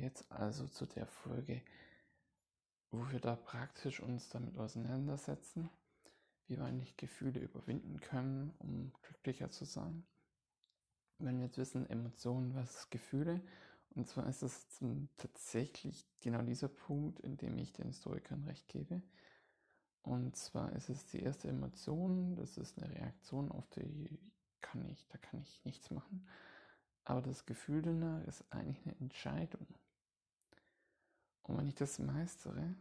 jetzt also zu der Folge, wo wir da praktisch uns damit auseinandersetzen, wie wir eigentlich Gefühle überwinden können, um glücklicher zu sein. Wenn wir jetzt wissen, Emotionen was Gefühle, und zwar ist es tatsächlich genau dieser Punkt, in dem ich den Historikern recht gebe. Und zwar ist es die erste Emotion, das ist eine Reaktion auf die kann ich, da kann ich nichts machen. Aber das Gefühl danach ist eigentlich eine Entscheidung. Und wenn ich das meistere,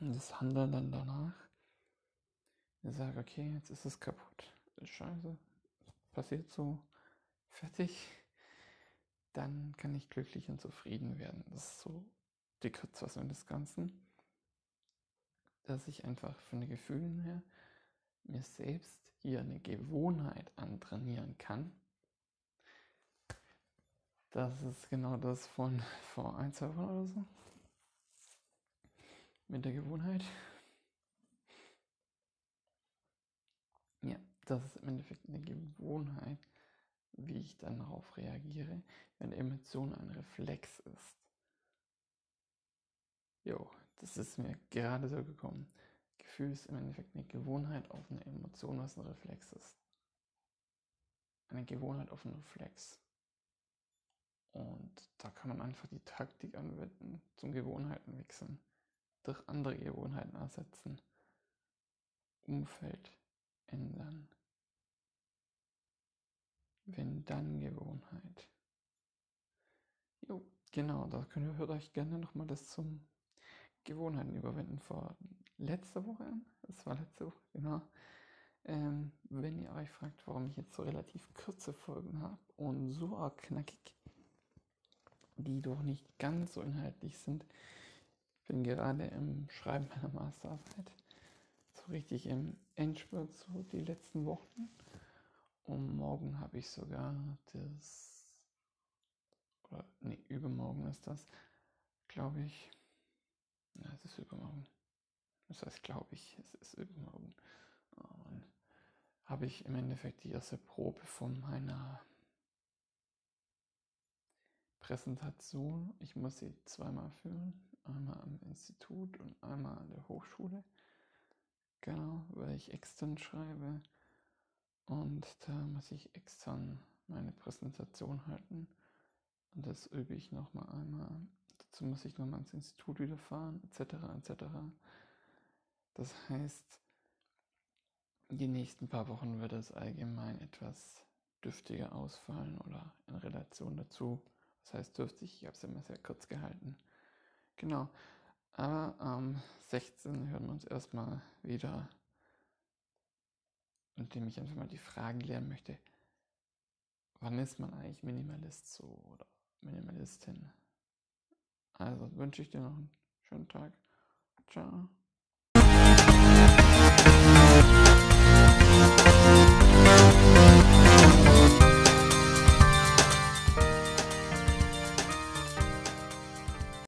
und das Handeln dann danach, ich sage, okay, jetzt ist es kaputt, scheiße, passiert so, fertig, dann kann ich glücklich und zufrieden werden. Das ist so die Kurzfassung des Ganzen, dass ich einfach von den Gefühlen her mir selbst hier eine Gewohnheit antrainieren kann. Das ist genau das von vor ein, zwei Wochen oder so. Mit der Gewohnheit. Ja, das ist im Endeffekt eine Gewohnheit, wie ich dann darauf reagiere, wenn Emotion ein Reflex ist. Jo, das ist mir gerade so gekommen. Gefühl ist im Endeffekt eine Gewohnheit auf eine Emotion, was ein Reflex ist. Eine Gewohnheit auf einen Reflex. Und da kann man einfach die Taktik anwenden, zum Gewohnheiten wechseln, durch andere Gewohnheiten ersetzen, Umfeld ändern. Wenn dann Gewohnheit. Jo, genau, da könnt ihr hört euch gerne nochmal das zum Gewohnheiten überwinden vor letzter Woche an. Das war letzte Woche, genau. Ähm, wenn ihr euch fragt, warum ich jetzt so relativ kurze Folgen habe und so knackig, die doch nicht ganz so inhaltlich sind. Ich bin gerade im Schreiben meiner Masterarbeit. So richtig im Endspurt, so die letzten Wochen. Und morgen habe ich sogar das, oder nee, übermorgen ist das, glaube ich. Ja, es ist übermorgen. Das heißt, glaube ich, es ist übermorgen. Und habe ich im Endeffekt die erste Probe von meiner Präsentation. Ich muss sie zweimal führen. Einmal am Institut und einmal an der Hochschule. Genau, weil ich extern schreibe. Und da muss ich extern meine Präsentation halten. Und das übe ich nochmal einmal. Dazu muss ich nochmal ins Institut wieder fahren, etc. etc. Das heißt, die nächsten paar Wochen wird es allgemein etwas dürftiger ausfallen oder in Relation dazu. Das heißt dürfte ich, ich habe es immer sehr kurz gehalten. Genau. Aber am ähm, 16 hören wir uns erstmal wieder, indem ich einfach mal die Fragen lernen möchte. Wann ist man eigentlich Minimalist so oder Minimalistin? Also wünsche ich dir noch einen schönen Tag. Ciao.